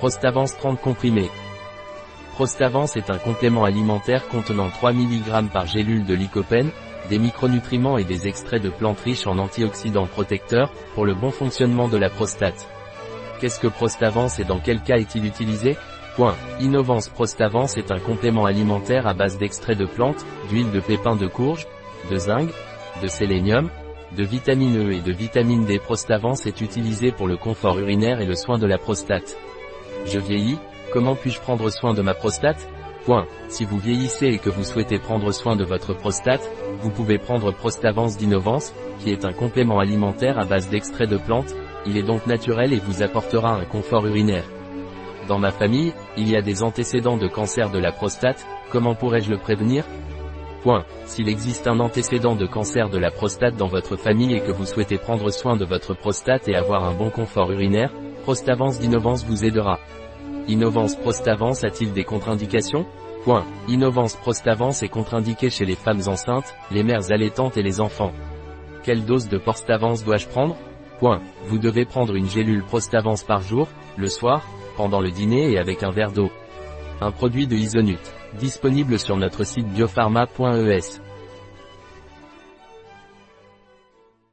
Prostavance 30 comprimés. Prostavance est un complément alimentaire contenant 3 mg par gélule de lycopène, des micronutriments et des extraits de plantes riches en antioxydants protecteurs, pour le bon fonctionnement de la prostate. Qu'est-ce que Prostavance et dans quel cas est-il utilisé? Point. Innovance Prostavance est un complément alimentaire à base d'extraits de plantes, d'huile de pépins de courge, de zinc, de sélénium, de vitamine E et de vitamine D. Prostavance est utilisé pour le confort urinaire et le soin de la prostate. Je vieillis, comment puis-je prendre soin de ma prostate? Point. Si vous vieillissez et que vous souhaitez prendre soin de votre prostate, vous pouvez prendre Prostavance d'Innovance, qui est un complément alimentaire à base d'extraits de plantes, il est donc naturel et vous apportera un confort urinaire. Dans ma famille, il y a des antécédents de cancer de la prostate, comment pourrais-je le prévenir? Point. S'il existe un antécédent de cancer de la prostate dans votre famille et que vous souhaitez prendre soin de votre prostate et avoir un bon confort urinaire, Prostavance d'Innovance vous aidera. Innovance Prostavance a-t-il des contre-indications? Point. Innovance Prostavance est contre-indiqué chez les femmes enceintes, les mères allaitantes et les enfants. Quelle dose de Prostavance dois-je prendre? Point. Vous devez prendre une gélule Prostavance par jour, le soir, pendant le dîner et avec un verre d'eau. Un produit de Isonut. Disponible sur notre site biopharma.es.